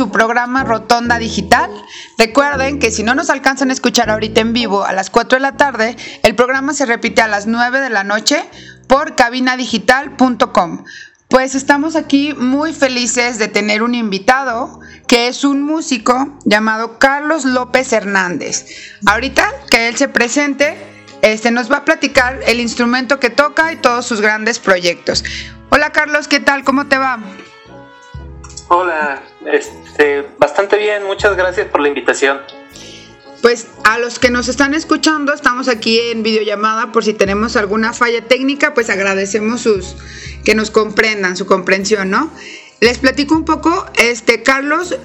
Su programa Rotonda Digital. Recuerden que si no nos alcanzan a escuchar ahorita en vivo a las 4 de la tarde, el programa se repite a las 9 de la noche por cabinadigital.com. Pues estamos aquí muy felices de tener un invitado que es un músico llamado Carlos López Hernández. Ahorita que él se presente, este nos va a platicar el instrumento que toca y todos sus grandes proyectos. Hola Carlos, ¿qué tal? ¿Cómo te va? Hola, este, bastante bien, muchas gracias por la invitación. Pues a los que nos están escuchando, estamos aquí en videollamada por si tenemos alguna falla técnica, pues agradecemos sus que nos comprendan, su comprensión, ¿no? Les platico un poco, este Carlos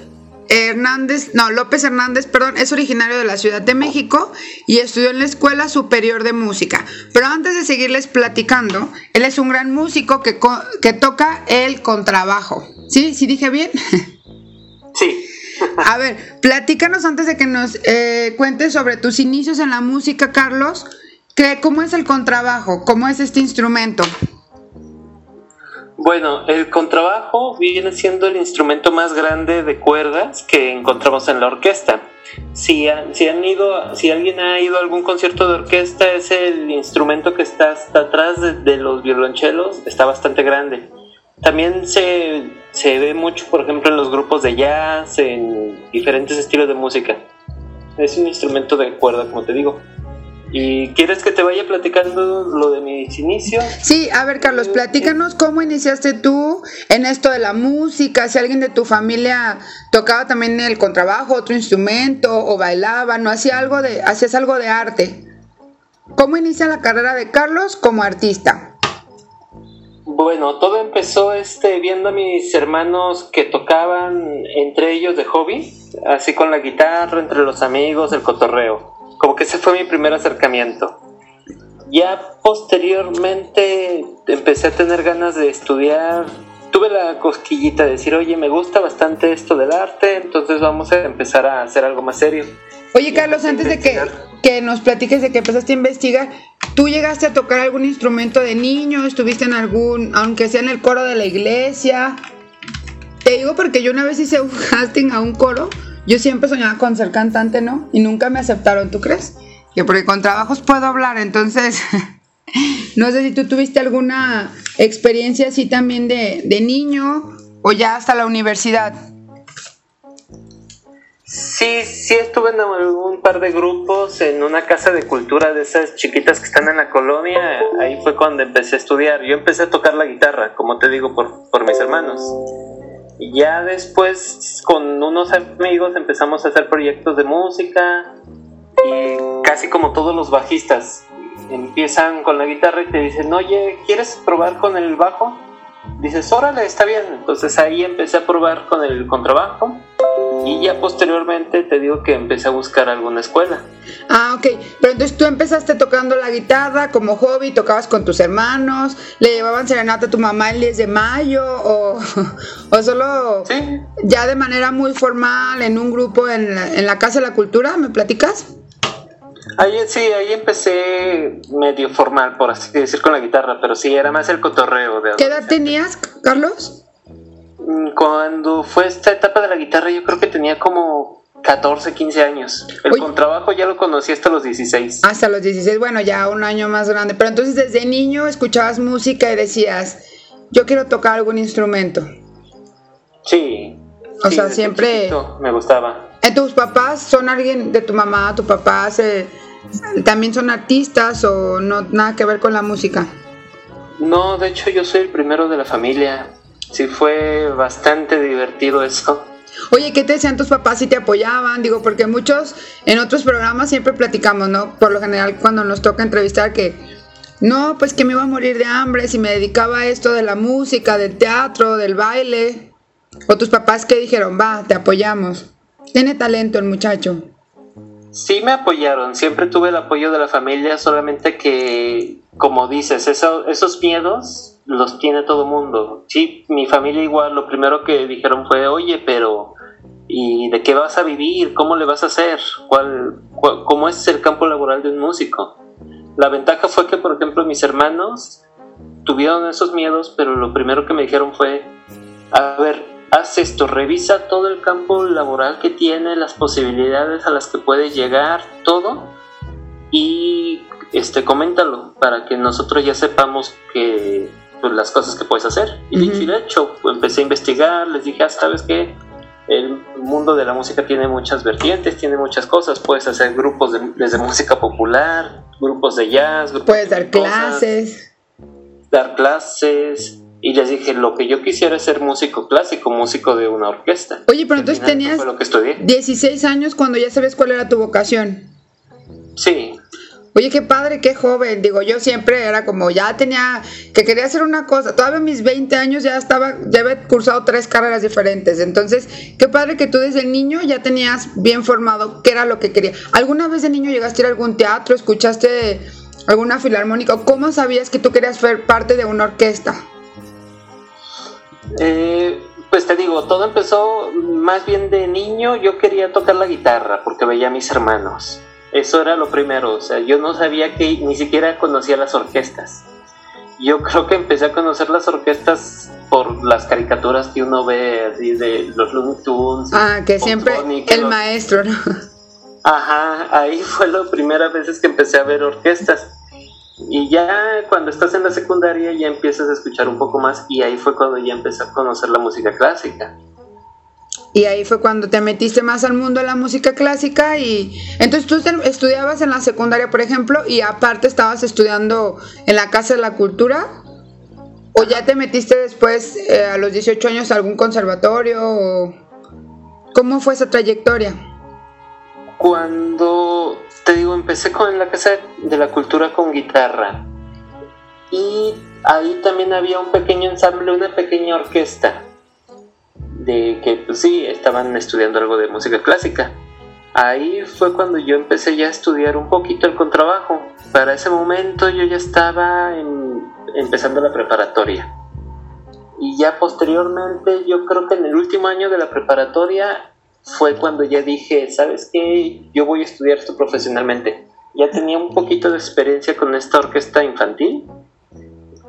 Hernández, no, López Hernández, perdón, es originario de la Ciudad de México y estudió en la Escuela Superior de Música. Pero antes de seguirles platicando, él es un gran músico que, que toca el contrabajo. ¿Sí? ¿Sí dije bien? Sí. A ver, platícanos antes de que nos eh, cuentes sobre tus inicios en la música, Carlos. Que, ¿Cómo es el contrabajo? ¿Cómo es este instrumento? Bueno, el contrabajo viene siendo el instrumento más grande de cuerdas que encontramos en la orquesta. Si, si, han ido, si alguien ha ido a algún concierto de orquesta, es el instrumento que está hasta atrás de, los violonchelos, está bastante grande. También se, se ve mucho, por ejemplo, en los grupos de jazz, en diferentes estilos de música. Es un instrumento de cuerda, como te digo. ¿Y quieres que te vaya platicando lo de mis inicios? Sí, a ver Carlos, platícanos cómo iniciaste tú en esto de la música, si alguien de tu familia tocaba también el contrabajo, otro instrumento, o bailaba, no hacía algo de, hacías algo de arte. ¿Cómo inicia la carrera de Carlos como artista? Bueno, todo empezó este viendo a mis hermanos que tocaban entre ellos de hobby, así con la guitarra, entre los amigos, el cotorreo como que ese fue mi primer acercamiento. Ya posteriormente empecé a tener ganas de estudiar. Tuve la cosquillita de decir, oye, me gusta bastante esto del arte, entonces vamos a empezar a hacer algo más serio. Oye, Carlos, antes de que, que, nos platiques de que empezaste a investigar, ¿tú llegaste a tocar algún instrumento de niño? ¿Estuviste en algún, aunque sea en el coro de la iglesia? Te digo porque yo una vez hice un casting a un coro yo siempre soñaba con ser cantante, ¿no? Y nunca me aceptaron, ¿tú crees? Que porque con trabajos puedo hablar, entonces no sé si tú tuviste alguna experiencia así también de, de niño o ya hasta la universidad. Sí, sí estuve en un par de grupos en una casa de cultura de esas chiquitas que están en la colonia. Ahí fue cuando empecé a estudiar. Yo empecé a tocar la guitarra, como te digo, por, por mis hermanos. Ya después con unos amigos empezamos a hacer proyectos de música y casi como todos los bajistas empiezan con la guitarra y te dicen, oye, ¿quieres probar con el bajo? Dices, órale, está bien. Entonces ahí empecé a probar con el contrabajo y ya posteriormente te digo que empecé a buscar alguna escuela. Ah, ok. Pero entonces tú empezaste tocando la guitarra como hobby, tocabas con tus hermanos, le llevaban serenata a tu mamá el 10 de mayo o, o solo ya de manera muy formal en un grupo en la, en la Casa de la Cultura, ¿me platicas? Ahí sí, ahí empecé medio formal, por así decir, con la guitarra, pero sí, era más el cotorreo. De ¿Qué edad tenías, Carlos? Mm, cuando fue esta etapa de la guitarra, yo creo que tenía como 14, 15 años. El contrabajo ya lo conocí hasta los 16. Hasta los 16, bueno, ya un año más grande. Pero entonces desde niño escuchabas música y decías, yo quiero tocar algún instrumento. Sí. O sí, sea, siempre- chiquito Me gustaba. ¿Eh, ¿Tus papás son alguien de tu mamá, tu papá se- también son artistas o no nada que ver con la música? No, de hecho yo soy el primero de la familia. Sí, fue bastante divertido eso. Oye, ¿qué te decían tus papás si te apoyaban? Digo, porque muchos en otros programas siempre platicamos, ¿no? Por lo general cuando nos toca entrevistar que no, pues que me iba a morir de hambre si me dedicaba a esto de la música, del teatro, del baile. O tus papás que dijeron, va, te apoyamos. Tiene talento el muchacho. Sí me apoyaron, siempre tuve el apoyo de la familia, solamente que, como dices, eso- esos miedos los tiene todo mundo. Sí, mi familia igual, lo primero que dijeron fue, oye, pero ¿y de qué vas a vivir? ¿Cómo le vas a hacer? ¿Cuál, cuál- ¿Cómo es el campo laboral de un músico? La ventaja fue que, por ejemplo, mis hermanos tuvieron esos miedos, pero lo primero que me dijeron fue, a ver, haz esto, revisa todo el campo laboral que tiene, las posibilidades a las que puedes llegar, todo, y este, coméntalo para que nosotros ya sepamos que pues, las cosas que puedes hacer. Y dicho y hecho, empecé a investigar, les dije, ah, ¿sabes qué? El mundo de la música tiene muchas vertientes, tiene muchas cosas. Puedes hacer grupos de- desde música popular, grupos de jazz, grupos Puedes de dar cosas clases. dar clases y les dije lo que yo quisiera es ser músico clásico, músico de una orquesta. Oye, pero entonces tenías lo que estudié. 16 años cuando ya sabes cuál era tu vocación. Sí, Oye, qué padre, qué joven. Digo, yo siempre era como, ya tenía, que quería hacer una cosa. Todavía mis 20 años ya estaba, ya había cursado tres carreras diferentes. Entonces, qué padre que tú desde niño ya tenías bien formado qué era lo que quería. ¿Alguna vez de niño llegaste a ir a algún teatro, escuchaste alguna filarmónica? ¿O ¿Cómo sabías que tú querías ser parte de una orquesta? Eh, pues te digo, todo empezó más bien de niño. Yo quería tocar la guitarra porque veía a mis hermanos. Eso era lo primero. O sea, yo no sabía que ni siquiera conocía las orquestas. Yo creo que empecé a conocer las orquestas por las caricaturas que uno ve así de los Looney Tunes. Ah, que siempre el los- maestro, ¿no? Ajá, ahí fue la primera vez que empecé a ver orquestas. Y ya cuando estás en la secundaria ya empiezas a escuchar un poco más y ahí fue cuando ya empecé a conocer la música clásica. Y ahí fue cuando te metiste más al mundo de la música clásica y entonces tú estudiabas en la secundaria, por ejemplo, y aparte estabas estudiando en la Casa de la Cultura o ya te metiste después eh, a los 18 años a algún conservatorio o cómo fue esa trayectoria? Cuando, te digo, empecé con la Casa de la Cultura con guitarra y ahí también había un pequeño ensamble, una pequeña orquesta de que pues sí, estaban estudiando algo de música clásica. Ahí fue cuando yo empecé ya a estudiar un poquito el contrabajo. Para ese momento yo ya estaba empezando la preparatoria. Y ya posteriormente, yo creo que en el último año de la preparatoria fue cuando ya dije, ¿sabes qué? Yo voy a estudiar esto profesionalmente. Ya tenía un poquito de experiencia con esta orquesta infantil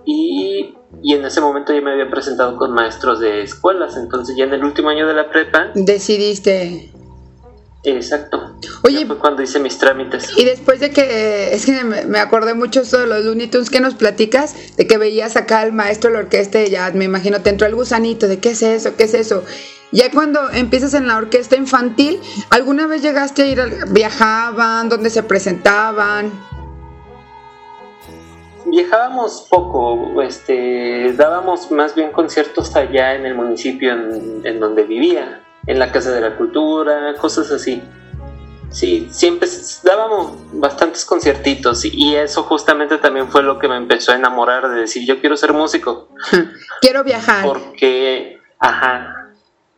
y, y en ese momento ya me había presentado con maestros de escuelas. Entonces ya en el último año de la prepa, Decidiste... exacto. Oye, fue cuando hice mis trámites. Y después de que, es que me, acordé mucho de los Looney Tunes que nos platicas, de que veías acá al maestro de la orquesta y ya me imagino te entró el gusanito de qué es eso, qué es eso. Ya cuando empiezas en la orquesta infantil, ¿alguna vez llegaste a ir, al- viajaban, dónde se presentaban? Viajábamos poco, este, dábamos más bien conciertos allá en el municipio en, en donde vivía, en la Casa de la Cultura, cosas así. Sí, siempre dábamos bastantes conciertitos y eso justamente también fue lo que me empezó a enamorar de decir yo quiero ser músico, Quiero viajar. porque, ajá,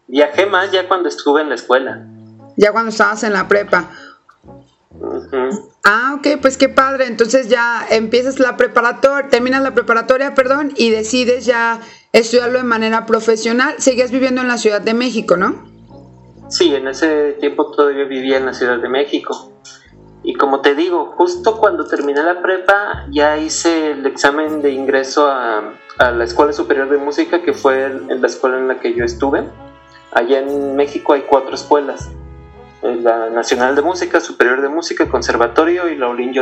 viajé más ya cuando estuve en la escuela. Ya cuando estabas en la prepa. Ah, ok, pues qué padre. Entonces ya empiezas la preparatoria, terminas la preparatoria, perdón, y decides ya estudiarlo de manera profesional. Seguías viviendo en la Ciudad de México, ¿no? Sí, en ese tiempo todavía vivía en la Ciudad de México. Y como te digo, justo cuando terminé la prepa, ya hice el examen de ingreso a, a la Escuela Superior de Música, que fue en la escuela en la que yo estuve. Allá en México hay cuatro escuelas. la Nacional de Música, Superior de Música, Conservatorio y la Olin.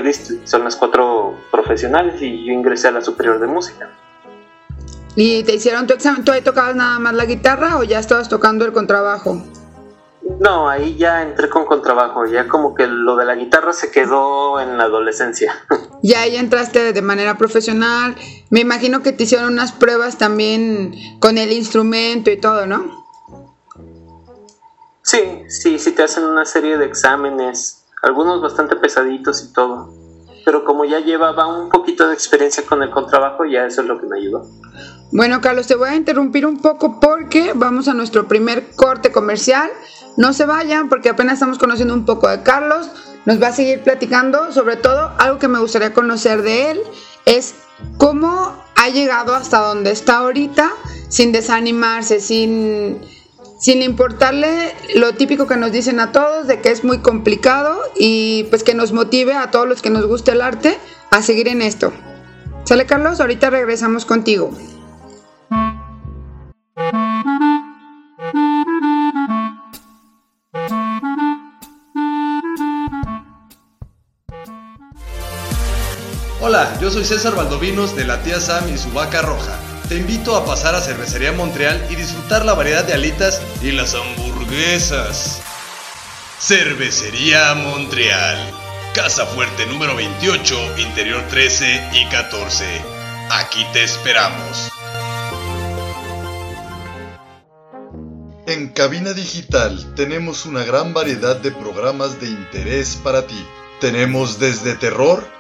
Son las cuatro profesionales y yo ingresé a la Superior de Música. ¿Y te hicieron tu examen? ¿Tú ahí tocabas nada más la guitarra o ya estabas tocando el contrabajo? No, ahí ya entré con contrabajo, ya como que lo de la guitarra se quedó en la adolescencia. Ya ahí entraste de manera profesional. Me imagino que te hicieron unas pruebas también con el instrumento y todo, ¿no? Sí, sí, sí te hacen una serie de exámenes, algunos bastante pesaditos y todo. Pero como ya llevaba un poquito de experiencia con el contrabajo, ya eso es lo que me ayudó. Bueno, Carlos, te voy a interrumpir un poco porque vamos a nuestro primer corte comercial. No se vayan porque apenas estamos conociendo un poco de Carlos. Nos va a seguir platicando, sobre todo algo que me gustaría conocer de él es cómo ha llegado hasta donde está ahorita sin desanimarse, sin, sin importarle lo típico que nos dicen a todos de que es muy complicado y pues que nos motive a todos los que nos guste el arte a seguir en esto. ¿Sale Carlos? Ahorita regresamos contigo. Hola, yo soy César Valdovinos de la tía Sam y su vaca roja. Te invito a pasar a Cervecería Montreal y disfrutar la variedad de alitas y las hamburguesas. Cervecería Montreal. Casa Fuerte número 28, interior 13 y 14. Aquí te esperamos. En Cabina Digital tenemos una gran variedad de programas de interés para ti. Tenemos desde terror,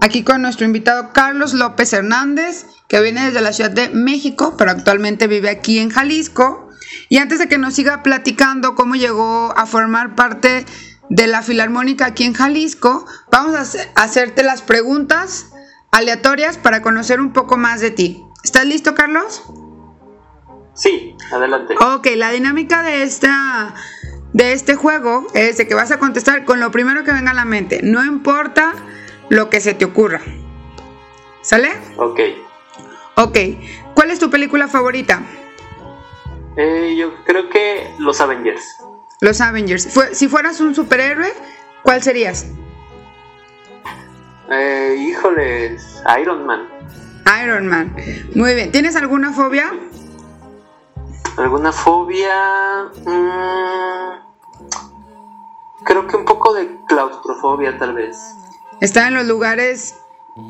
aquí con nuestro invitado Carlos López Hernández, que viene desde la Ciudad de México, pero actualmente vive aquí en Jalisco. Y antes de que nos siga platicando cómo llegó a formar parte de la Filarmónica aquí en Jalisco, vamos a hacerte las preguntas aleatorias para conocer un poco más de ti. ¿Estás listo, Carlos? Sí, adelante. Ok, la dinámica de esta de este juego es de que vas a contestar con lo primero que venga a la mente. No importa lo que se te ocurra. ¿Sale? Ok. Ok. ¿Cuál es tu película favorita? Eh, yo creo que Los Avengers. Los Avengers. si fueras un superhéroe, ¿cuál serías? Eh, híjoles, Iron Man. Iron Man. Muy bien. ¿Tienes alguna fobia? ¿Alguna fobia? Mm, creo que un poco de claustrofobia tal vez. Estar en los lugares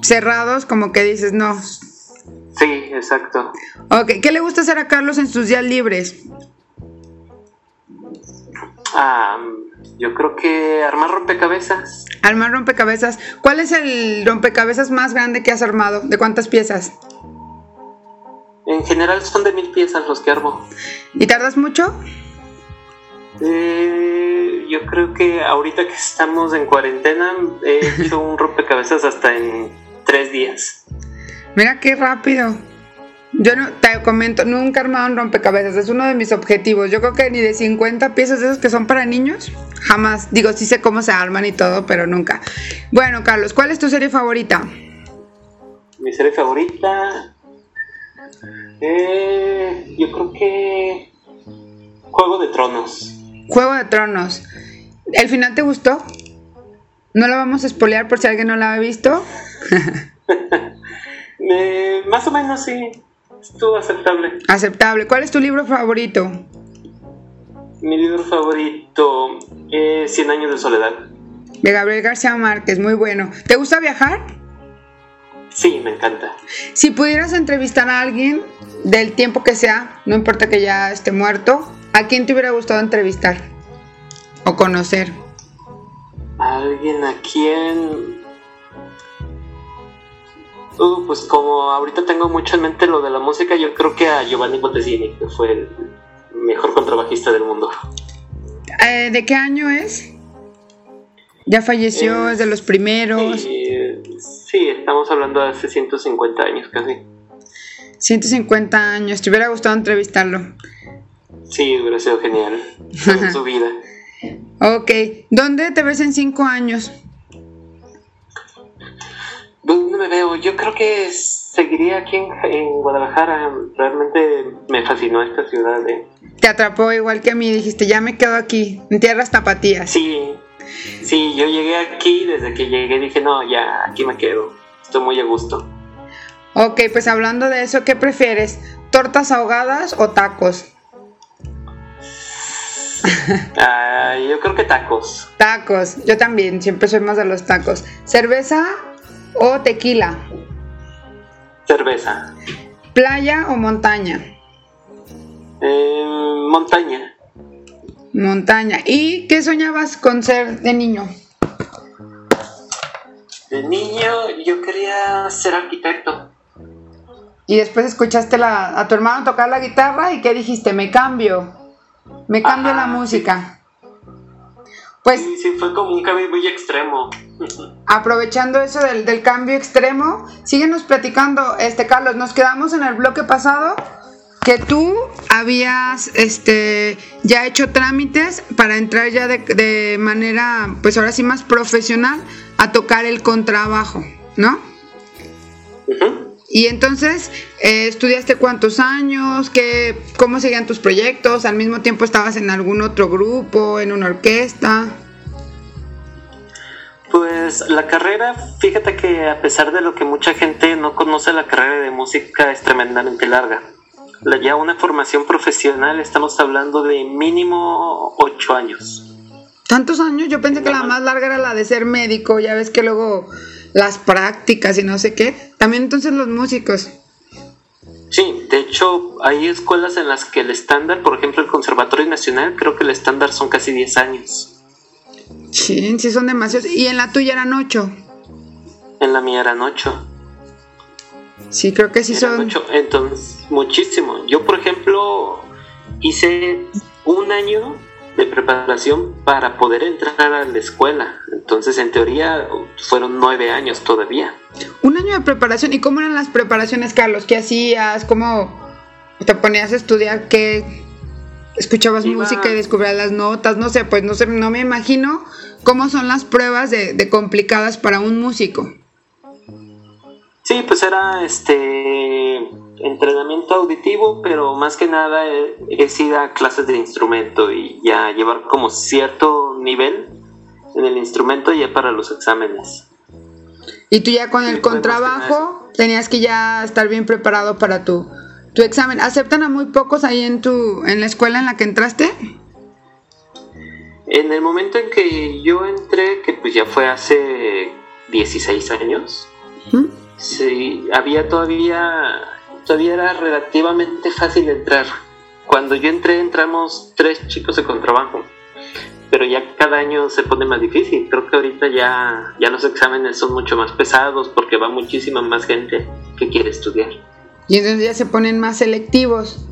cerrados como que dices no. Sí, exacto. Ok, ¿qué le gusta hacer a Carlos en sus días libres? Ah, yo creo que armar rompecabezas. Armar rompecabezas. ¿Cuál es el rompecabezas más grande que has armado? ¿De cuántas piezas? En general son de mil piezas los que armo. ¿Y tardas mucho? Eh, yo creo que ahorita que estamos en cuarentena he hecho un rompecabezas hasta en tres días. Mira qué rápido. Yo no, te comento, nunca he armado un rompecabezas, es uno de mis objetivos. Yo creo que ni de 50 piezas de esos que son para niños, jamás. Digo, sí sé cómo se arman y todo, pero nunca. Bueno, Carlos, ¿cuál es tu serie favorita? Mi serie favorita, eh, yo creo que Juego de Tronos. Juego de Tronos. ¿El final te gustó? No lo vamos a espolear por si alguien no la ha visto. Eh, más o menos sí. Estuvo aceptable. Aceptable. ¿Cuál es tu libro favorito? Mi libro favorito es Cien años de soledad. de Gabriel García Márquez, muy bueno. ¿Te gusta viajar? Sí, me encanta. Si pudieras entrevistar a alguien del tiempo que sea, no importa que ya esté muerto, ¿a quién te hubiera gustado entrevistar o conocer? Alguien a quien... Uh, pues como ahorita tengo mucho en mente lo de la música, yo creo que a Giovanni Bottesini, que fue el mejor contrabajista del mundo. Eh, ¿De qué año es? ¿Ya falleció? ¿Es de los primeros? Sí, sí, estamos hablando de hace 150 años casi. 150 años, ¿te hubiera gustado entrevistarlo? Sí, hubiera sido genial en su vida. Ok, ¿dónde te ves en 5 años? ¿Dónde me veo? Yo creo que seguiría aquí en, en Guadalajara. Realmente me fascinó esta ciudad. ¿eh? Te atrapó igual que a mí, dijiste, ya me quedo aquí, en tierras tapatías. Sí, sí, yo llegué aquí, desde que llegué dije, no, ya, aquí me quedo. Estoy muy a gusto. Ok, pues hablando de eso, ¿qué prefieres? ¿Tortas ahogadas o tacos? Ah, yo creo que tacos. Tacos, yo también, siempre soy más de los tacos. ¿Cerveza o tequila? Cerveza. ¿Playa o montaña? Eh, montaña. Montaña. ¿Y qué soñabas con ser de niño? De niño yo quería ser arquitecto. Y después escuchaste la- a tu hermano tocar la guitarra y ¿qué dijiste? Me cambio. Me cambio Ajá, la música. Pues Sí, sí, fue como un cambio muy extremo. aprovechando eso del, del cambio extremo, síguenos platicando, este Carlos, nos quedamos en el bloque pasado que tú habías este ya hecho trámites para entrar ya de, de manera, pues ahora sí más profesional a tocar el contrabajo, ¿no? Y entonces, eh, ¿estudiaste cuántos años? ¿Qué, ¿Cómo seguían tus proyectos? ¿Al mismo tiempo estabas en algún otro grupo, en una orquesta? Pues la carrera, fíjate que a pesar de lo que mucha gente no conoce, la carrera de música es tremendamente larga. La- Ya una formación profesional, estamos hablando de mínimo ocho años. ¿Tantos años? Yo pensé que la más larga era la de ser médico, ya ves que luego las prácticas y no sé qué. También entonces los músicos. Sí, de hecho hay escuelas en las que el estándar, por ejemplo el Conservatorio Nacional, creo que el estándar son casi 10 años. Sí, sí son demasiados. Y en la tuya eran ocho. En la mía eran 8. Sí, creo que sí Eran son. ocho, entonces, muchísimo. Yo, por ejemplo, hice un año de preparación para poder entrar a la escuela. Entonces, en teoría, fueron nueve años todavía. Un año de preparación. ¿Y cómo eran las preparaciones, Carlos? ¿Qué hacías? ¿Cómo te ponías a estudiar? ¿Qué escuchabas Iba- música y descubrías las notas? No sé, pues no sé, no me imagino cómo son las pruebas de, de complicadas para un músico. Sí, pues era este entrenamiento auditivo, pero más que nada eh, es ir a clases de instrumento y ya llevar como cierto nivel en el instrumento ya para los exámenes. Y tú ya con el contrabajo tenías que ya estar bien preparado para tu, tu examen. ¿Aceptan a muy pocos ahí en tu en la escuela en la que entraste? En el momento en que yo entré, que pues ya fue hace 16 años, ¿Mm? sí, había todavía, todavía era relativamente fácil entrar. Cuando yo entré, entramos tres chicos de contrabajo, pero ya cada año se pone más difícil. Creo que ahorita ya, ya los exámenes son mucho más pesados porque va muchísima más gente que quiere estudiar. Y entonces ya se ponen más selectivos.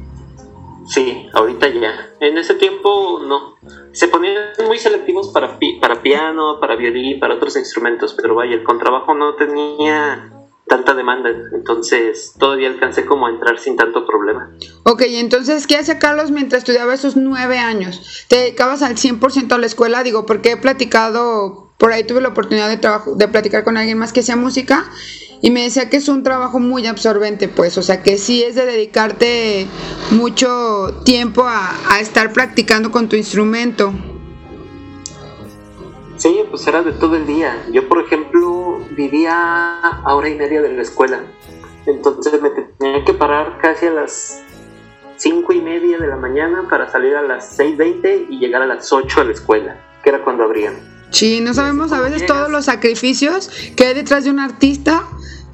Sí, ahorita ya. En ese tiempo no. Se ponían muy selectivos para, pi- para piano, para violín, para otros instrumentos, pero vaya, el contrabajo no tenía tanta demanda, entonces todavía alcancé como a entrar sin tanto problema. Ok, entonces, ¿qué hacía Carlos mientras estudiaba esos nueve años? ¿Te dedicabas al 100% a la escuela? Digo, porque he platicado, por ahí tuve la oportunidad de, trabajo, de platicar con alguien más que hacía música y me decía que es un trabajo muy absorbente, pues, o sea, que sí es de dedicarte mucho tiempo a, a estar practicando con tu instrumento. Sí, pues era de todo el día. Yo, por ejemplo, vivía a hora y media de la escuela, entonces me tenía que parar casi a las cinco y media de la mañana para salir a las 6.20 y llegar a las 8 a la escuela, que era cuando abrían. Sí, no sabemos a veces todos los sacrificios que hay detrás de un artista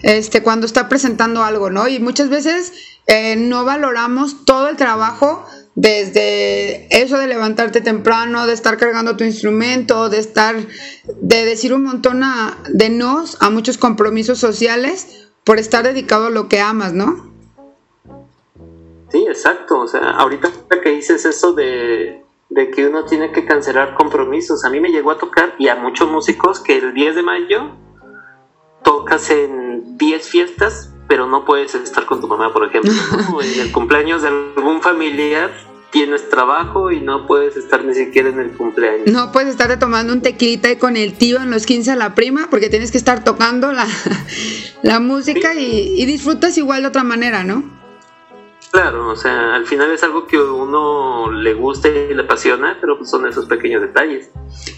este, cuando está presentando algo, ¿no? Y muchas veces eh, no valoramos todo el trabajo desde eso de levantarte temprano, de estar cargando tu instrumento, de estar, de decir un montón de nos a muchos compromisos sociales por estar dedicado a lo que amas, ¿no? Sí, exacto. O sea, ahorita que dices eso de, de que uno tiene que cancelar compromisos, a mí me llegó a tocar y a muchos músicos que el 10 de mayo tocas en 10 fiestas, pero no puedes estar con tu mamá, por ejemplo. en el cumpleaños de algún familiar tienes trabajo y no puedes estar ni siquiera en el cumpleaños. No puedes estarte tomando un tequilita con el tío en los 15 a la prima porque tienes que estar tocando la, la música y, y disfrutas igual de otra manera, ¿no? Claro, o sea, al final es algo que a uno le gusta y le apasiona, pero pues son esos pequeños detalles.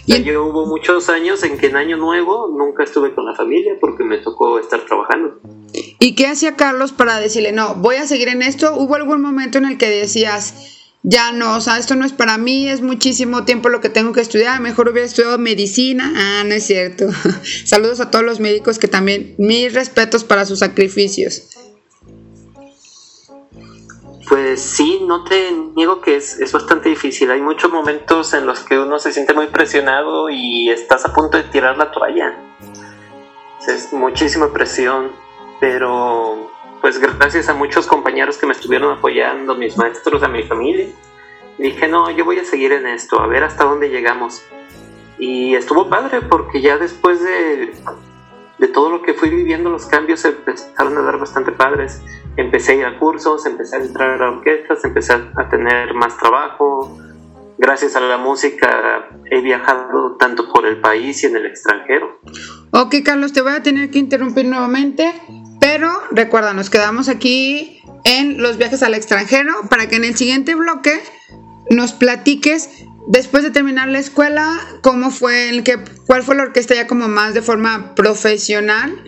Y yo hubo muchos años en que en Año Nuevo nunca estuve con la familia porque me tocó estar trabajando. ¿Y qué hacía Carlos para decirle, no, voy a seguir en esto? ¿Hubo algún momento en el que decías, ya no, o sea, esto no es para mí, es muchísimo tiempo lo que tengo que estudiar, mejor hubiera estudiado medicina? Ah, no es cierto. Saludos a todos los médicos que también, mis respetos para sus sacrificios. Pues sí, no te niego que es, es, bastante difícil. Hay muchos momentos en los que uno se siente muy presionado y estás a punto de tirar la toalla. Es muchísima presión, pero pues gracias a muchos compañeros que me estuvieron apoyando, mis maestros, a mi familia, dije, no, yo voy a seguir en esto, a ver hasta dónde llegamos. Y estuvo padre porque ya después de, de todo lo que fui viviendo, los cambios se empezaron a dar bastante padres empecé a ir a cursos, empecé a entrar a orquestas, empecé a tener más trabajo. Gracias a la música he viajado tanto por el país y en el extranjero. Ok, Carlos, te voy a tener que interrumpir nuevamente, pero recuerda, nos quedamos aquí en los viajes al extranjero para que en el siguiente bloque nos platiques después de terminar la escuela cómo fue el que cuál fue la orquesta ya como más de forma profesional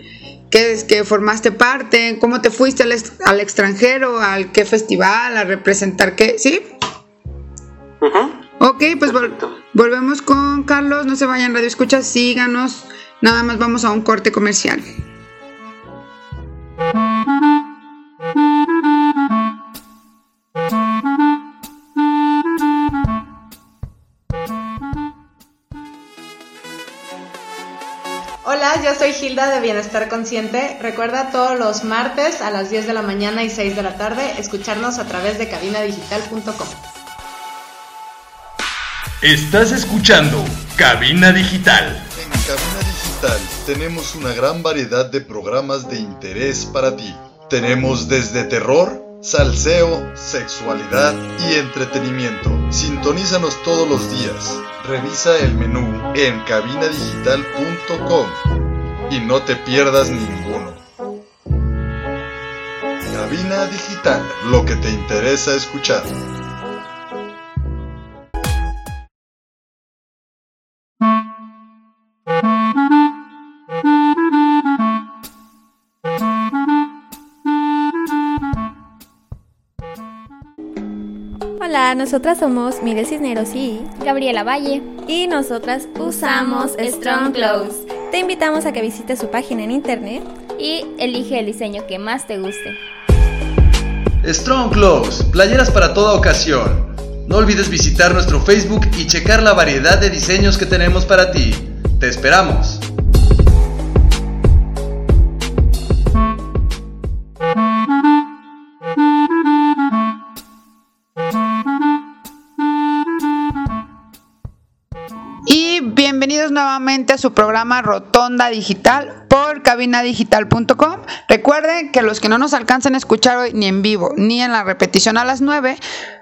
que, que formaste parte, cómo te fuiste al, extranjero, al qué festival, a representar qué, ¿sí? Ok, pues volvemos con Carlos, no se vayan Radio Escucha, síganos, nada más vamos a un corte comercial. Soy Hilda de Bienestar Consciente. Recuerda todos los martes a las 10 de la mañana y 6 de la tarde escucharnos a través de cabinadigital.com. Estás escuchando Cabina Digital. En Cabina Digital tenemos una gran variedad de programas de interés para ti. Tenemos desde terror, salseo, sexualidad y entretenimiento. Sintonízanos todos los días. Revisa el menú en cabinadigital.com y no te pierdas ninguno. Cabina Digital, lo que te interesa escuchar. Hola, nosotras somos Mire Cisneros y Gabriela Valle. Y nosotras usamos Strong Clothes. Te invitamos a que visites su página en internet y elige el diseño que más te guste. Strong Clothes, playeras para toda ocasión. No olvides visitar nuestro Facebook y checar la variedad de diseños que tenemos para ti. Te esperamos. Nuevamente a su programa Rotonda Digital por cabinadigital.com. Recuerden que los que no nos alcanzan a escuchar hoy ni en vivo ni en la repetición a las 9,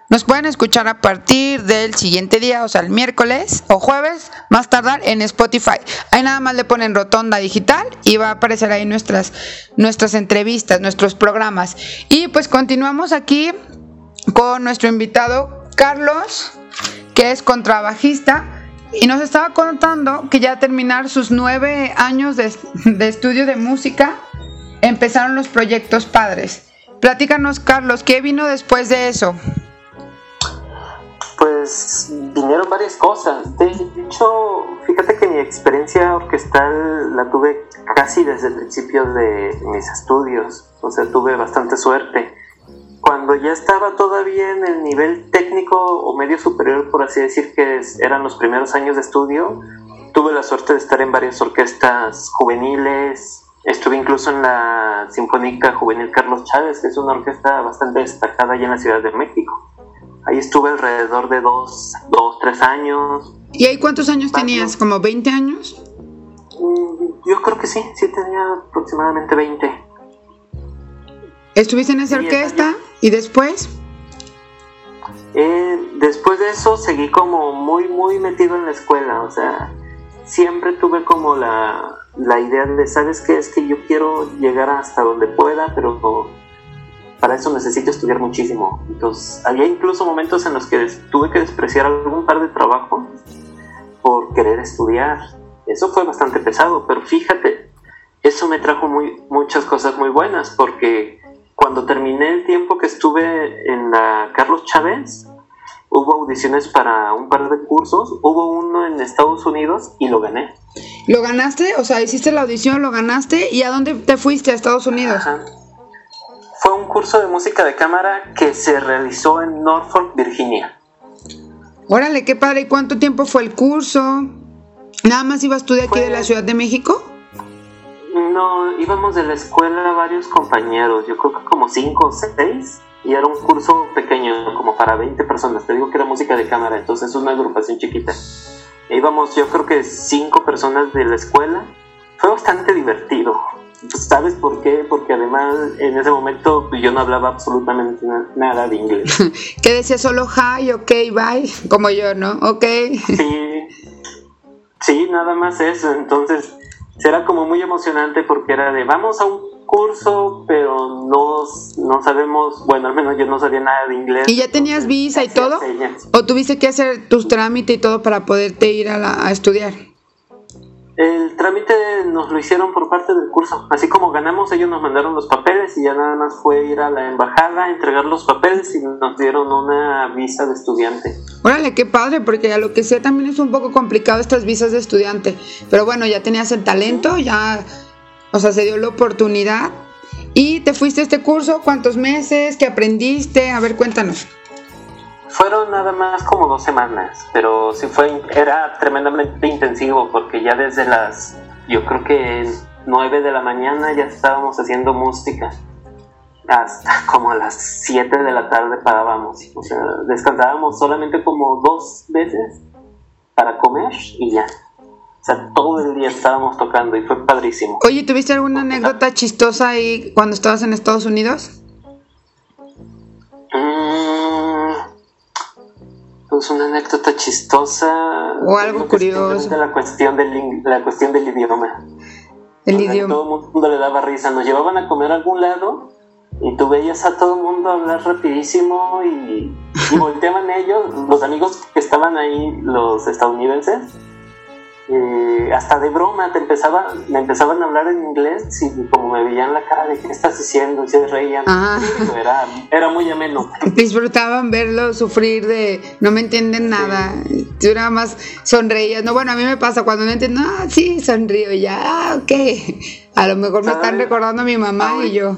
nos pueden escuchar a partir del siguiente día, o sea, el miércoles o jueves, más tardar en Spotify. Ahí nada más le ponen Rotonda Digital y va a aparecer ahí nuestras, nuestras entrevistas, nuestros programas. Y pues continuamos aquí con nuestro invitado Carlos, que es contrabajista y nos estaba contando que ya terminar sus nueve años de, estudio de música, empezaron los proyectos padres. Platícanos, Carlos, ¿qué vino después de eso? Pues vinieron varias cosas. De hecho, fíjate que mi experiencia orquestal la tuve casi desde el principio de mis estudios. O sea, tuve bastante suerte. Cuando ya estaba todavía en el nivel técnico o medio superior, por así decir, que eran los primeros años de estudio, tuve la suerte de estar en varias orquestas juveniles. Estuve incluso en la Sinfónica Juvenil Carlos Chávez, que es una orquesta bastante destacada allá en la Ciudad de México. Ahí estuve alrededor de dos, dos tres años. ¿Y ahí cuántos años tenías? ¿Como 20 años? Mm, yo creo que sí, sí tenía aproximadamente 20. ¿Estuviste en esa orquesta y después? Eh, después de eso seguí como muy, muy metido en la escuela, o sea, siempre tuve como la, la idea de, ¿sabes qué? Es que yo quiero llegar hasta donde pueda, pero para eso necesito estudiar muchísimo. Entonces, había incluso momentos en los que tuve que despreciar algún par de trabajos por querer estudiar. Eso fue bastante pesado, pero fíjate, eso me trajo muy, muchas cosas muy buenas, porque cuando terminé el tiempo que estuve en la Carlos Chávez, hubo audiciones para un par de cursos, hubo uno en Estados Unidos y lo gané. ¿Lo ganaste? O sea, hiciste la audición, lo ganaste, ¿y a dónde te fuiste a Estados Unidos? Ajá fue un curso de música de cámara que se realizó en Norfolk, Virginia. Órale, qué padre. ¿Y cuánto tiempo fue el curso? ¿Nada más ibas tú de aquí de la Ciudad de México? No, íbamos de la escuela varios compañeros, yo creo que como cinco o seis, y era un curso pequeño, como para 20 personas. Te digo que era música de cámara, entonces es una agrupación chiquita. Íbamos, yo creo que cinco personas de la escuela. Fue bastante divertido. Pues, ¿Sabes por qué? Porque además en ese momento pues, yo no hablaba absolutamente nada de inglés. que decía solo hi, ok, bye, como yo, ¿no? Ok. sí, sí, nada más eso. Entonces era como muy emocionante porque era de vamos a un curso, pero no, no sabemos, bueno, al menos yo no sabía nada de inglés. ¿Y ya tenías visa y todo? ¿O tuviste que hacer tus trámites y todo para poderte ir a, a estudiar? El trámite nos lo hicieron por parte del curso. Así como ganamos, ellos nos mandaron los papeles y ya nada más fue ir a la embajada, entregar los papeles y nos dieron una visa de estudiante. Órale, qué padre, porque a lo que sé también es un poco complicado estas visas de estudiante. Pero bueno, ya tenías el talento, ya, o sea, se dio la oportunidad. ¿Y te fuiste a este curso? ¿Cuántos meses? ¿Qué aprendiste? A ver, cuéntanos. Fueron nada más como dos semanas, pero sí fue, era tremendamente intensivo porque ya desde las, yo creo que nueve de la mañana ya estábamos haciendo música. Hasta como a las 7 de la tarde parábamos. O sea, descansábamos solamente como dos veces para comer y ya. O sea, todo el día estábamos tocando y fue padrísimo. Oye, ¿tuviste alguna anécdota chistosa ahí cuando estabas en Estados Unidos? Pues una anécdota chistosa o algo curioso. la cuestión del la cuestión del idioma. El idioma. todo el mundo le daba risa nos llevaban a comer a algún lado y tú veías a todo el mundo hablar rapidísimo y, y volteaban ellos los amigos que estaban ahí los estadounidenses eh, hasta de broma te empezaba, me empezaban a hablar en inglés y como me veían la cara de qué estás diciendo se reían. Era, era muy ameno. Disfrutaban verlo sufrir de no me entienden nada. Nada más sonreías. No, bueno, a mí me pasa cuando no entiendo, ah, sí, sonrío ya, ah, ok. A lo mejor me están recordando a mi mamá y yo.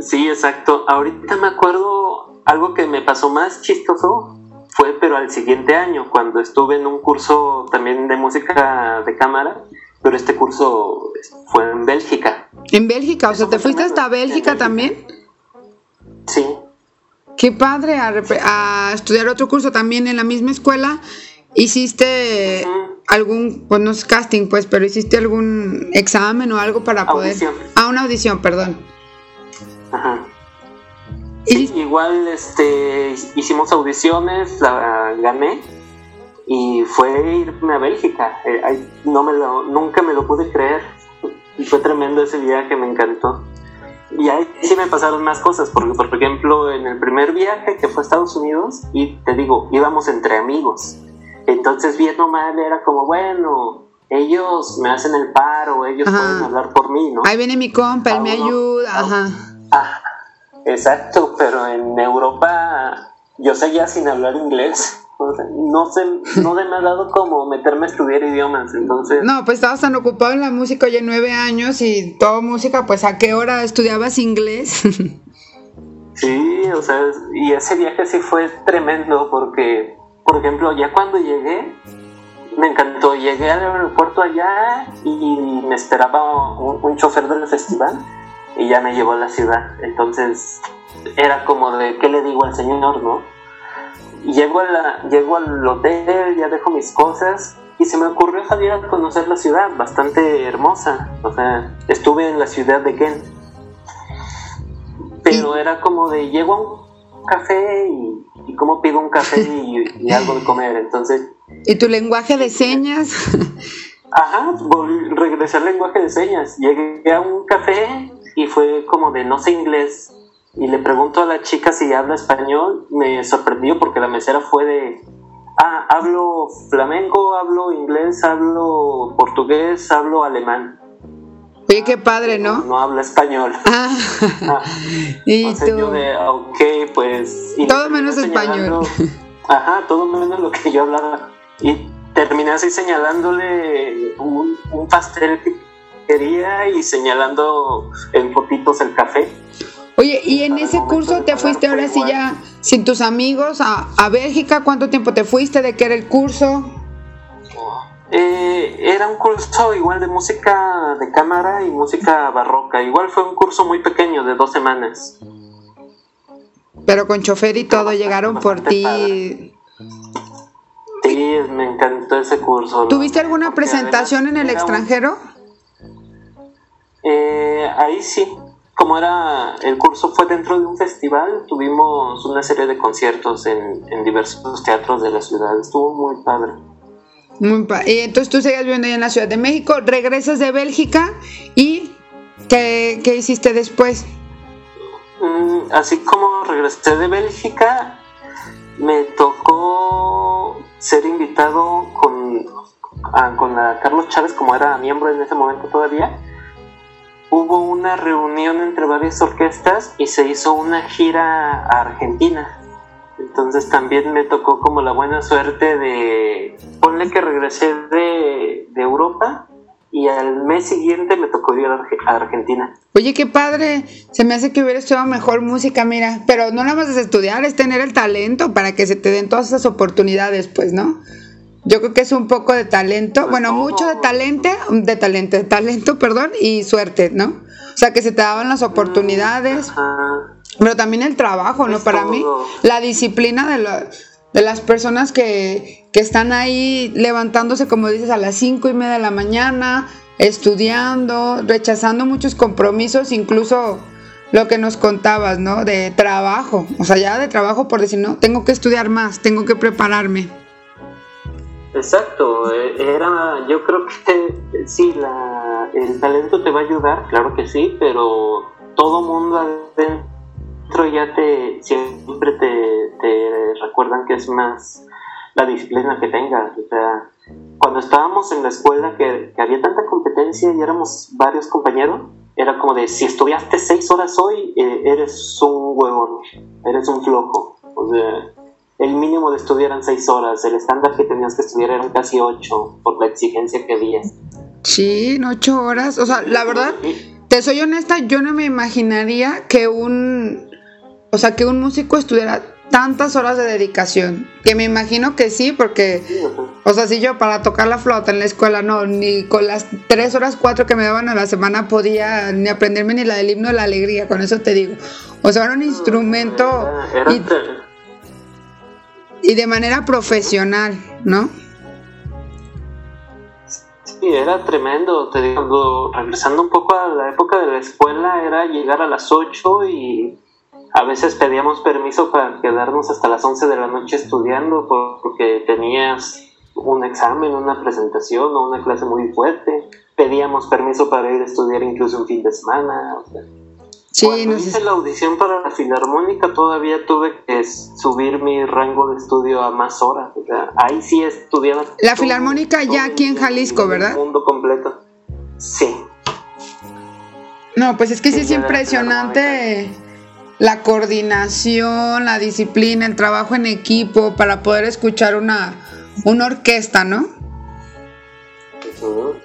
Sí, exacto. Ahorita me acuerdo algo que me pasó más chistoso fue pero al siguiente año, cuando estuve en un curso también de música de cámara, pero este curso fue en Bélgica. ¿En Bélgica? O sea, ¿te fuiste hasta Bélgica, también? Sí. Qué padre, a, estudiar otro curso también en la misma escuela. ¿Hiciste algún, pues no es casting, pues, pero hiciste algún examen o algo para poder... Ah, una audición, perdón. Ajá. Sí, igual este, hicimos audiciones, la gané y fue irme a Bélgica. Eh, no me lo, nunca me lo pude creer y fue tremendo ese viaje, me encantó. Y ahí sí me pasaron más cosas, porque por ejemplo en el primer viaje que fue a Estados Unidos, y te digo, íbamos entre amigos. Entonces mal era como, bueno, ellos me hacen el paro, ellos pueden hablar por mí, ¿no? Ahí viene mi compa, él me ayuda, ajá. Exacto, pero en Europa yo seguía sin hablar inglés. O sea, no sé, no me ha dado como meterme a estudiar idiomas, entonces... No, pues estabas tan ocupado en la música, oye, nueve años y todo música, pues ¿a qué hora estudiabas inglés? sí, o sea, y ese viaje sí fue tremendo porque, por ejemplo, ya cuando llegué, me encantó, llegué al aeropuerto allá y me esperaba un, un chofer del festival y ya me llevó a la ciudad, entonces era como de, ¿qué le digo al señor, no? llego, a la, llego al hotel, ya dejo mis cosas y se me ocurrió salir a conocer la ciudad, bastante hermosa. O sea, estuve en la ciudad de Kent. Pero era como de llego a un café y, y como pido un café y, algo de comer. Entonces. ¿Y tu lenguaje de señas? Ajá, regresé al lenguaje de señas. Llegué a un café y fue como de no sé inglés, y le pregunto a la chica si habla español, me sorprendió porque la mesera fue de, ah, hablo flamenco, hablo inglés, hablo portugués, hablo alemán. Oye, qué padre, ¿no? No, habla español. Ah, ah. y tú. Yo de, ok, pues... todo menos español. Ajá, todo menos lo que yo hablaba. Y terminé así señalándole un, un pastel que y señalando en fotitos el café. Oye, y en ese curso te fuiste ahora sí ya sin tus amigos a, a Bélgica. ¿Cuánto tiempo te fuiste? ¿De qué era el curso? Eh, era un curso igual de música de cámara y música barroca. Igual fue un curso muy pequeño de dos semanas. Pero con chofer y todo llegaron por ti. Sí, me encantó ese curso. ¿Tuviste alguna presentación en el extranjero? Eh, ahí sí, como era el curso fue dentro de un festival, tuvimos una serie de conciertos en, diversos teatros de la ciudad. Estuvo muy padre. Muy padre. Y entonces tú sigues viviendo ahí en la Ciudad de México, regresas de Bélgica y ¿qué, qué hiciste después? Mm, así como regresé de Bélgica, me tocó ser invitado con, ah, con la Carlos Chávez, como era miembro en ese momento todavía hubo una reunión entre varias orquestas y se hizo una gira a Argentina. Entonces también me tocó como la buena suerte de, ponle que regresé de, Europa y al mes siguiente me tocó ir a Argentina. Oye, qué padre, se me hace que hubiera estudiado mejor música, mira, pero no nada más es estudiar, es tener el talento para que se te den todas esas oportunidades, pues, ¿no? Yo creo que es un poco de talento, bueno, mucho de talento, de talento, de talento, perdón, y suerte, ¿no? O sea, que se te daban las oportunidades, pero también el trabajo, ¿no? Para mí, la disciplina de, de las personas que, que están ahí levantándose, como dices, a las cinco y media de la mañana, estudiando, rechazando muchos compromisos, incluso lo que nos contabas, ¿no? De trabajo, o sea, ya de trabajo por decir, no, tengo que estudiar más, tengo que prepararme. Exacto, eh, era, yo creo que sí, la, el talento te va a ayudar, claro que sí, pero todo mundo adentro ya te, siempre te, recuerdan que es más la disciplina que tengas, o sea, cuando estábamos en la escuela que, había tanta competencia y éramos varios compañeros, era como de si estudiaste seis horas hoy, eh, eres un huevón, eres un flojo, o sea, el mínimo de estudiar eran seis horas, el estándar que tenías que estudiar eran casi ocho, por la exigencia que había. Sí, ocho horas. O sea, la verdad, te soy honesta, yo no me imaginaría que un, o sea, que un músico estudiara tantas horas de dedicación. Que me imagino que sí, porque, o sea, si yo para tocar la flauta en la escuela, no, ni con las tres horas, cuatro que me daban a la semana podía ni aprenderme ni la del himno de la alegría, con eso te digo. O sea, era un instrumento y de manera profesional, ¿no? Sí, era tremendo, te digo, regresando un poco a la época de la escuela, era llegar a las 8 y a veces pedíamos permiso para quedarnos hasta las 11 de la noche estudiando porque tenías un examen, una presentación o una clase muy fuerte. Pedíamos permiso para ir a estudiar incluso un fin de semana. O sea, Sí, Cuando hice la audición para la filarmónica todavía tuve que subir mi rango de estudio a más horas. O sea, ahí sí estudiaba. La filarmónica ya aquí en Jalisco, ¿verdad? El mundo completo. Sí. No, pues es que sí, es impresionante la coordinación, la disciplina, el trabajo en equipo para poder escuchar una, una orquesta, ¿no?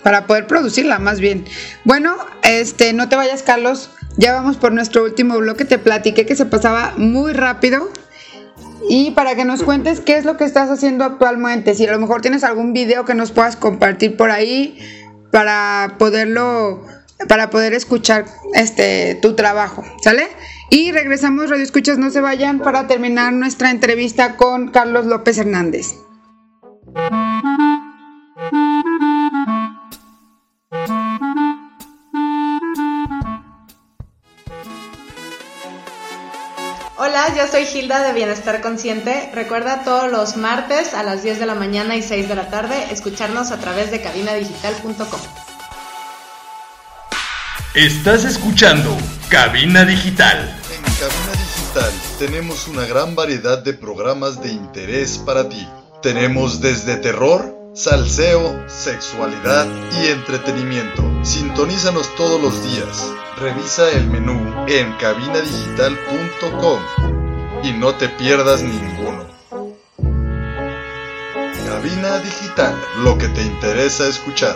Para poder producirla, más bien. Bueno, este, no te vayas, Carlos. Ya vamos por nuestro último bloque. Te platiqué que se pasaba muy rápido. Y para que nos cuentes qué es lo que estás haciendo actualmente, si a lo mejor tienes algún video que nos puedas compartir por ahí para poderlo, para poder escuchar este tu trabajo, ¿sale? Y regresamos, Radio Escuchas, no se vayan para terminar nuestra entrevista con Carlos López Hernández. Hola, yo soy Hilda de Bienestar Consciente. Recuerda todos los martes a las 10 de la mañana y 6 de la tarde escucharnos a través de cabinadigital.com. Estás escuchando Cabina Digital. En Cabina Digital tenemos una gran variedad de programas de interés para ti. Tenemos desde terror, salseo, sexualidad y entretenimiento. Sintonízanos todos los días. Revisa el menú en cabinadigital.com y no te pierdas ninguno. Cabina Digital, lo que te interesa escuchar.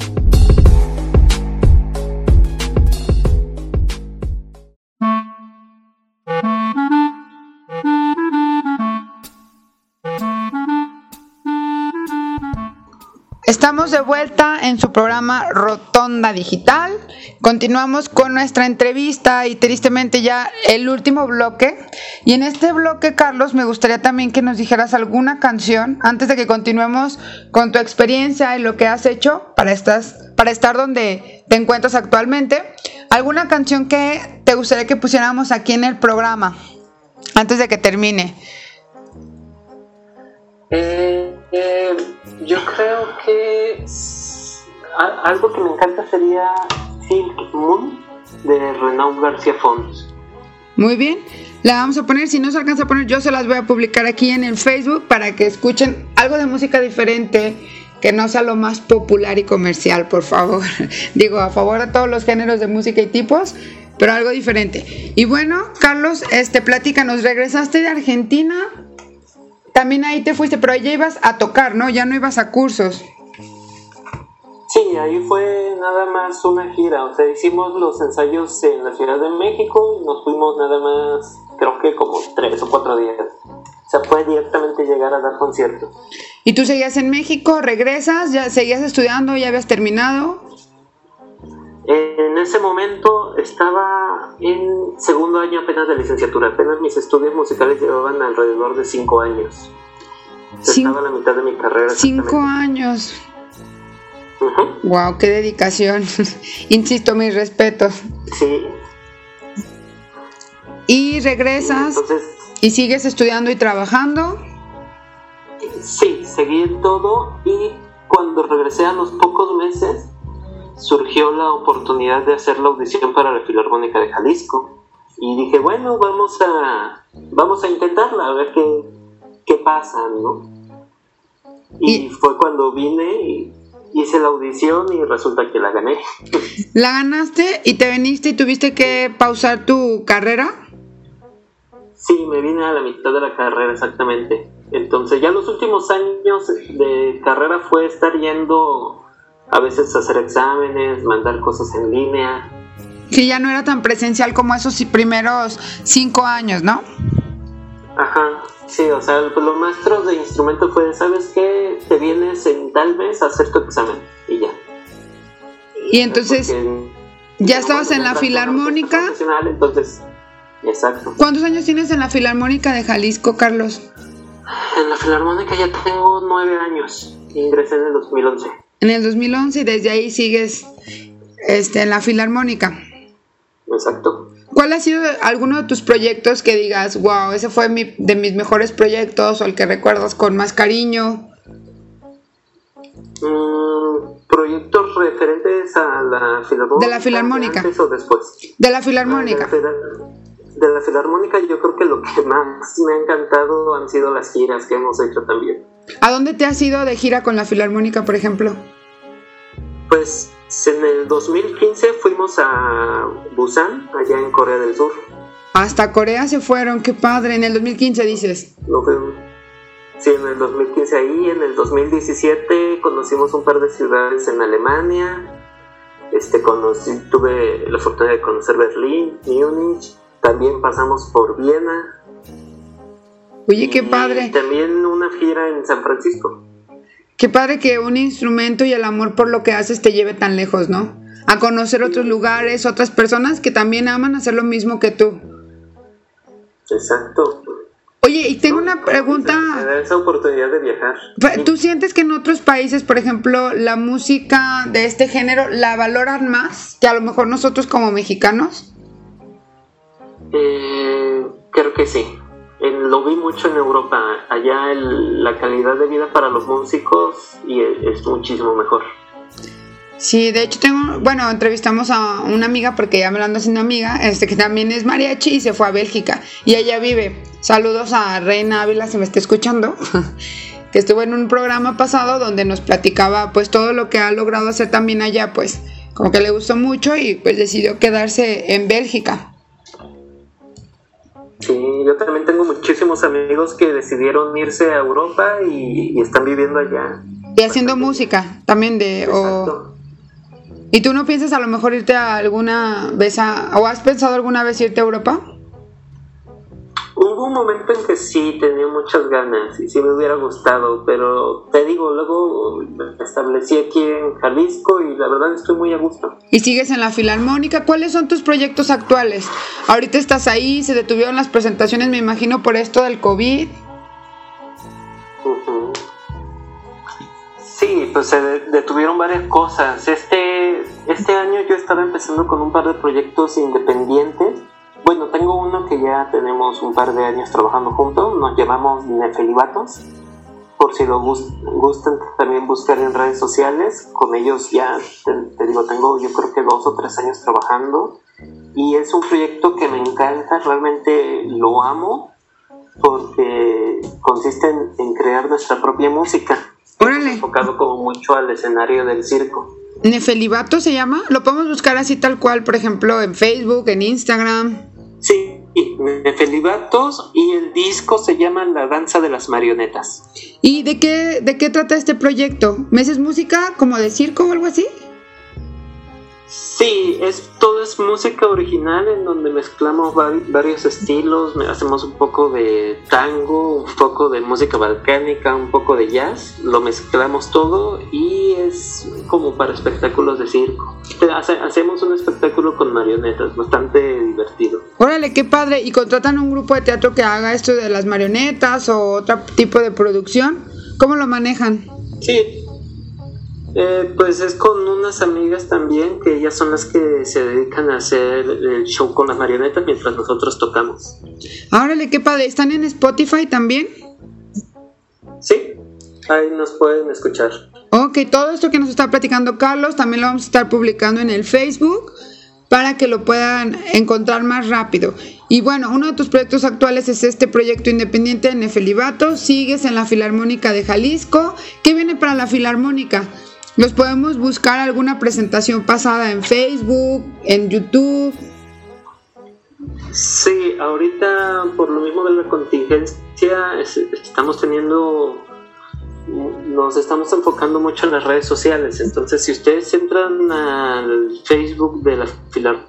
Estamos de vuelta en su programa Rotonda Digital. Continuamos con nuestra entrevista y tristemente ya el último bloque. Y en este bloque, Carlos, me gustaría también que nos dijeras alguna canción antes de que continuemos con tu experiencia y lo que has hecho para, estas, para estar donde te encuentras actualmente. ¿Alguna canción que te gustaría que pusiéramos aquí en el programa antes de que termine? Eh, eh, yo creo que algo que me encanta sería Silk Moon de Renaud García Fons. Muy bien, la vamos a poner, si no se alcanza a poner yo se las voy a publicar aquí en el Facebook para que escuchen algo de música diferente que no sea lo más popular y comercial, por favor. Digo, a favor de todos los géneros de música y tipos, pero algo diferente. Y bueno, Carlos, este nos regresaste de Argentina también ahí te fuiste, pero ahí ya ibas a tocar, ¿no? Ya no ibas a cursos. Sí, ahí fue nada más una gira, o sea, hicimos los ensayos en la Ciudad de México y nos fuimos nada más, creo que como tres o cuatro días. O sea, fue directamente llegar a dar conciertos. ¿Y tú seguías en México? ¿Regresas? ¿Ya seguías estudiando? ¿Ya habías terminado? En ese momento estaba en segundo año apenas de licenciatura, apenas mis estudios musicales llevaban alrededor de cinco años. estaba a la mitad de mi carrera. Cinco años. Wow, qué dedicación. Insisto, mis respetos. Sí. Y regresas y sigues estudiando y trabajando. Sí, seguí en todo y cuando regresé a los pocos meses surgió la oportunidad de hacer la audición para la Filarmónica de Jalisco. Y dije, bueno, vamos a, vamos a intentarla, a ver qué, qué pasa, ¿no? Y, fue cuando vine y hice la audición y resulta que la gané. ¿La ganaste y te viniste y tuviste que pausar tu carrera? Sí, me vine a la mitad de la carrera exactamente. Entonces ya los últimos años de carrera fue estar yendo a veces hacer exámenes, mandar cosas en línea. Que ya no era tan presencial como esos primeros cinco años, ¿no? Ajá, sí, o sea, los maestros de instrumento fue, ¿sabes qué? Te vienes en tal vez a hacer tu examen y ya. Y entonces, ¿ya estabas en la filarmónica? Entonces, exacto. ¿Cuántos años tienes en la filarmónica de Jalisco, Carlos? En la filarmónica ya tengo nueve años. Ingresé en el 2011. En el 2011 y desde ahí sigues este, en la Filarmónica. Exacto. ¿Cuál ha sido alguno de tus proyectos que digas, wow, ese fue mi, de mis mejores proyectos o el que recuerdas con más cariño? Mm, proyectos referentes a la Filarmónica. De la Filarmónica. ¿Antes o después? De la Filarmónica. De, la de la Filarmónica yo creo que lo que más me ha encantado han sido las giras que hemos hecho también. ¿A dónde te has ido de gira con la Filarmónica, por ejemplo? Pues en el 2015 fuimos a Busan, allá en Corea del Sur. Hasta Corea se fueron, qué padre. En el 2015 dices. No Sí, en el 2015 ahí, en el 2017 conocimos un par de ciudades en Alemania. Este, conocí, tuve la fortuna de conocer Berlín, Múnich. También pasamos por Viena. Oye, qué y padre. También una gira en San Francisco. Qué padre que un instrumento y el amor por lo que haces te lleve tan lejos, ¿no? A conocer otros lugares, otras personas que también aman hacer lo mismo que tú. Exacto. Oye, y tengo una Me pregunta. da esa oportunidad de viajar. ¿Tú sientes que en otros países, por ejemplo, la música de este género la valoran más que a lo mejor nosotros como mexicanos? Eh, creo que sí. En- lo vi mucho en Europa. Allá el- la calidad de vida para los músicos y es, es muchísimo mejor. Sí, de hecho tengo, bueno, entrevistamos a una amiga porque ya me lo ando haciendo amiga, este que también es mariachi y se fue a Bélgica y ella vive. Saludos a Reina Ávila si me está escuchando, que estuvo en un programa pasado donde nos platicaba pues todo lo que ha logrado hacer también allá, pues como que le gustó mucho y pues decidió quedarse en Bélgica. Sí, yo también tengo muchísimos amigos que decidieron irse a Europa y, y están viviendo allá. Y haciendo música también de... o- Exacto. ¿Y tú no piensas a lo mejor irte a alguna vez a... o has pensado alguna vez irte a Europa? Hubo un momento en que sí tenía muchas ganas y sí me hubiera gustado, pero te digo, luego me establecí aquí en Jalisco y la verdad estoy muy a gusto. Y sigues en la Filarmónica. ¿Cuáles son tus proyectos actuales? Ahorita estás ahí, se detuvieron las presentaciones, me imagino, por esto del COVID. Sí, pues se de- detuvieron varias cosas. Este, este año yo estaba empezando con un par de proyectos independientes. Bueno, tengo uno que ya tenemos un par de años trabajando juntos, nos llamamos Nefelibatos. Por si lo gus- gustan también buscar en redes sociales, con ellos ya, te, te digo, tengo yo creo que dos o tres años trabajando. Y es un proyecto que me encanta, realmente lo amo, porque consiste en, en crear nuestra propia música Órale. enfocado como mucho al escenario del circo. Nefelibato se llama. Lo podemos buscar así tal cual, por ejemplo, en Facebook, en Instagram. Sí, Nefelibatos y el disco se llama La Danza de las Marionetas. ¿Y de qué, de qué trata este proyecto? ¿Me haces música como de circo o algo así? Sí, es todo es música original en donde mezclamos vari- varios estilos, hacemos un poco de tango, un poco de música balcánica, un poco de jazz, lo mezclamos todo y es como para espectáculos de circo. Hace- hacemos un espectáculo con marionetas, bastante divertido. Órale, qué padre. ¿Y contratan un grupo de teatro que haga esto de las marionetas o otro tipo de producción? ¿Cómo lo manejan? Sí, eh, pues es con unas amigas también, que ellas son las que se dedican a hacer el show con las marionetas mientras nosotros tocamos. Órale, qué padre. ¿Están en Spotify también? Sí, ahí nos pueden escuchar. Ok, todo esto que nos está platicando Carlos también lo vamos a estar publicando en el Facebook para que lo puedan encontrar más rápido. Y bueno, uno de tus proyectos actuales es este proyecto independiente de Nefelibato. Sigues en la Filarmónica de Jalisco. ¿Qué viene para la Filarmónica? Los podemos buscar alguna presentación pasada en Facebook, en YouTube. Sí, ahorita por lo mismo de la contingencia es- estamos teniendo, nos estamos enfocando mucho en las redes sociales. Entonces, si ustedes entran al Facebook de la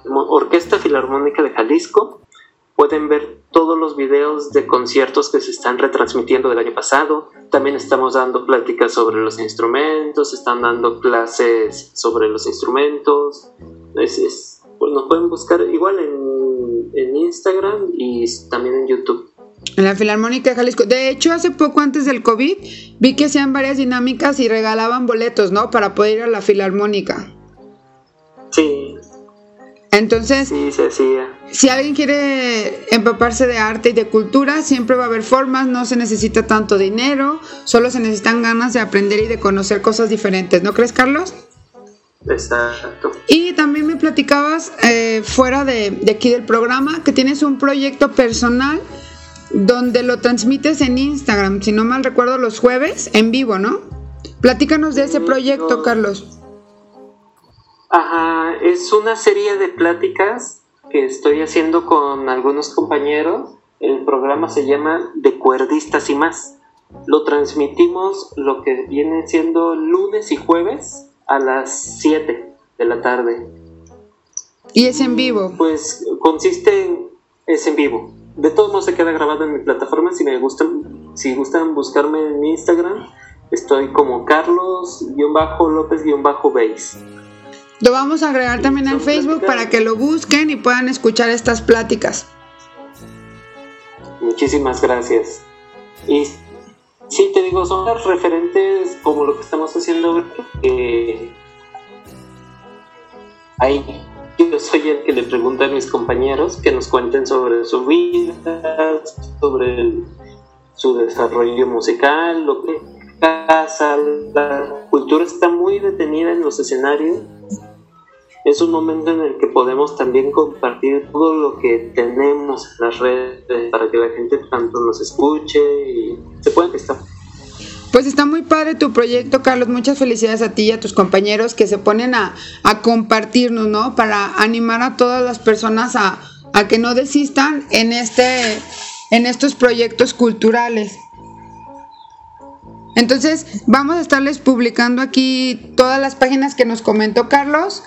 Orquesta Filarmónica de Jalisco, pueden ver todos los videos de conciertos que se están retransmitiendo del año pasado. También estamos dando pláticas sobre los instrumentos, están dando clases sobre los instrumentos. Es, es- pues nos pueden buscar igual en, en Instagram y también en YouTube. En la Filarmónica de Jalisco. De hecho, hace poco antes del COVID, vi que hacían varias dinámicas y regalaban boletos, ¿no? Para poder ir a la Filarmónica. Sí, Entonces, sí, se hacía. Si alguien quiere empaparse de arte y de cultura, siempre va a haber formas, no se necesita tanto dinero, solo se necesitan ganas de aprender y de conocer cosas diferentes, ¿no crees, Carlos? Exacto. Y también me platicabas eh, fuera de, de aquí del programa que tienes un proyecto personal donde lo transmites en Instagram, si no mal recuerdo, los jueves en vivo, ¿no? Platícanos de ese proyecto, Carlos. Ajá, es una serie de pláticas que estoy haciendo con algunos compañeros. El programa se llama De Cuerdistas y más. Lo transmitimos lo que viene siendo lunes y jueves a las 7 de la tarde. Y es en vivo. Pues consiste en. es en vivo. De todos modos se queda grabado en mi plataforma. Si me gustan, si gustan buscarme en Instagram, estoy como Carlos-López-Base. Lo vamos a agregar también al Facebook para que lo busquen y puedan escuchar estas pláticas. Muchísimas gracias. Y sí, te digo, son las referentes como lo que estamos haciendo que ahí yo soy el que le pregunta a mis compañeros que nos cuenten sobre su vida, sobre el- su desarrollo musical, lo que pasa, la cultura está muy detenida en los escenarios. Es un momento en el que podemos también compartir todo lo que tenemos en las redes para que la gente tanto nos escuche y se pueda estar. Pues está muy padre tu proyecto, Carlos. Muchas felicidades a ti y a tus compañeros que se ponen a, compartirnos, ¿no? Para animar a todas las personas a, a que no desistan en, este, en estos proyectos culturales. Entonces, vamos a estarles publicando aquí todas las páginas que nos comentó Carlos.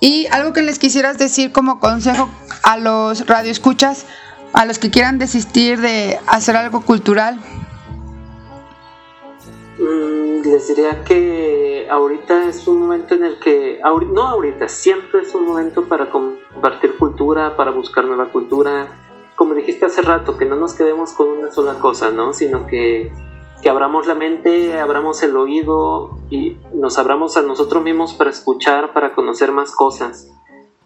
Y algo que les quisieras decir como consejo a los radioescuchas, a los que quieran desistir de hacer algo cultural. Mm, les diría que ahorita es un momento en el que, no ahorita, siempre es un momento para compartir cultura, para buscar nueva cultura. Como dijiste hace rato, que no nos quedemos con una sola cosa, ¿no? Sino que, que abramos la mente, abramos el oído y nos abramos a nosotros mismos para escuchar, para conocer más cosas.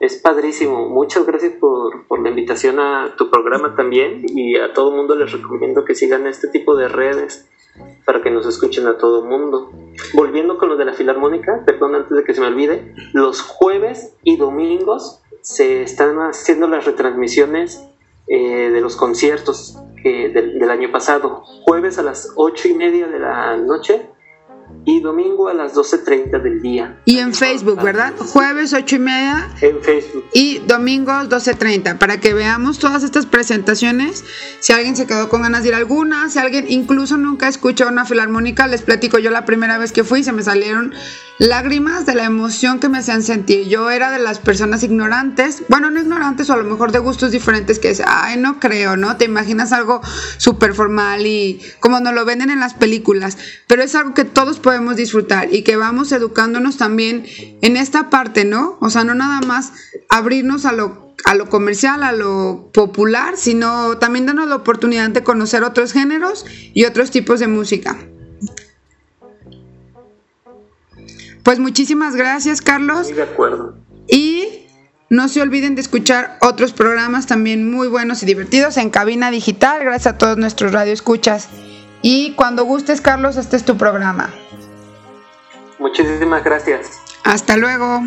Es padrísimo. Muchas gracias por, por la invitación a tu programa también y a todo mundo les recomiendo que sigan este tipo de redes para que nos escuchen a todo mundo. Volviendo con lo de la filarmónica, perdón antes de que se me olvide, los jueves y domingos se están haciendo las retransmisiones eh, de los conciertos que del, del año pasado. Jueves a las ocho y media de la noche y domingo a las 12.30 del día. Y en Facebook, ¿verdad? Jueves 8 y media En Facebook. y domingos 12.30 para que veamos todas estas presentaciones. Si alguien se quedó con ganas de ir a alguna, si alguien incluso nunca escuchó una filarmónica, les platico yo la primera vez que fui, se me salieron lágrimas de la emoción que me hacían sentir. Yo era de las personas ignorantes, bueno, no ignorantes o a lo mejor de gustos diferentes que decía, ay, no creo, ¿no? Te imaginas algo súper formal y como nos lo venden en las películas, pero es algo que todos podemos disfrutar y que vamos educándonos también en esta parte, ¿no? O sea, no nada más abrirnos a lo a lo comercial, a lo popular, sino también darnos la oportunidad de conocer otros géneros y otros tipos de música. Pues muchísimas gracias, Carlos. Sí, de acuerdo. Y no se olviden de escuchar otros programas también muy buenos y divertidos en Cabina Digital. Gracias a todos nuestros radioescuchas. Y cuando gustes, Carlos, este es tu programa. Muchísimas gracias. Hasta luego.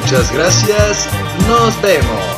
Muchas gracias. Nos vemos.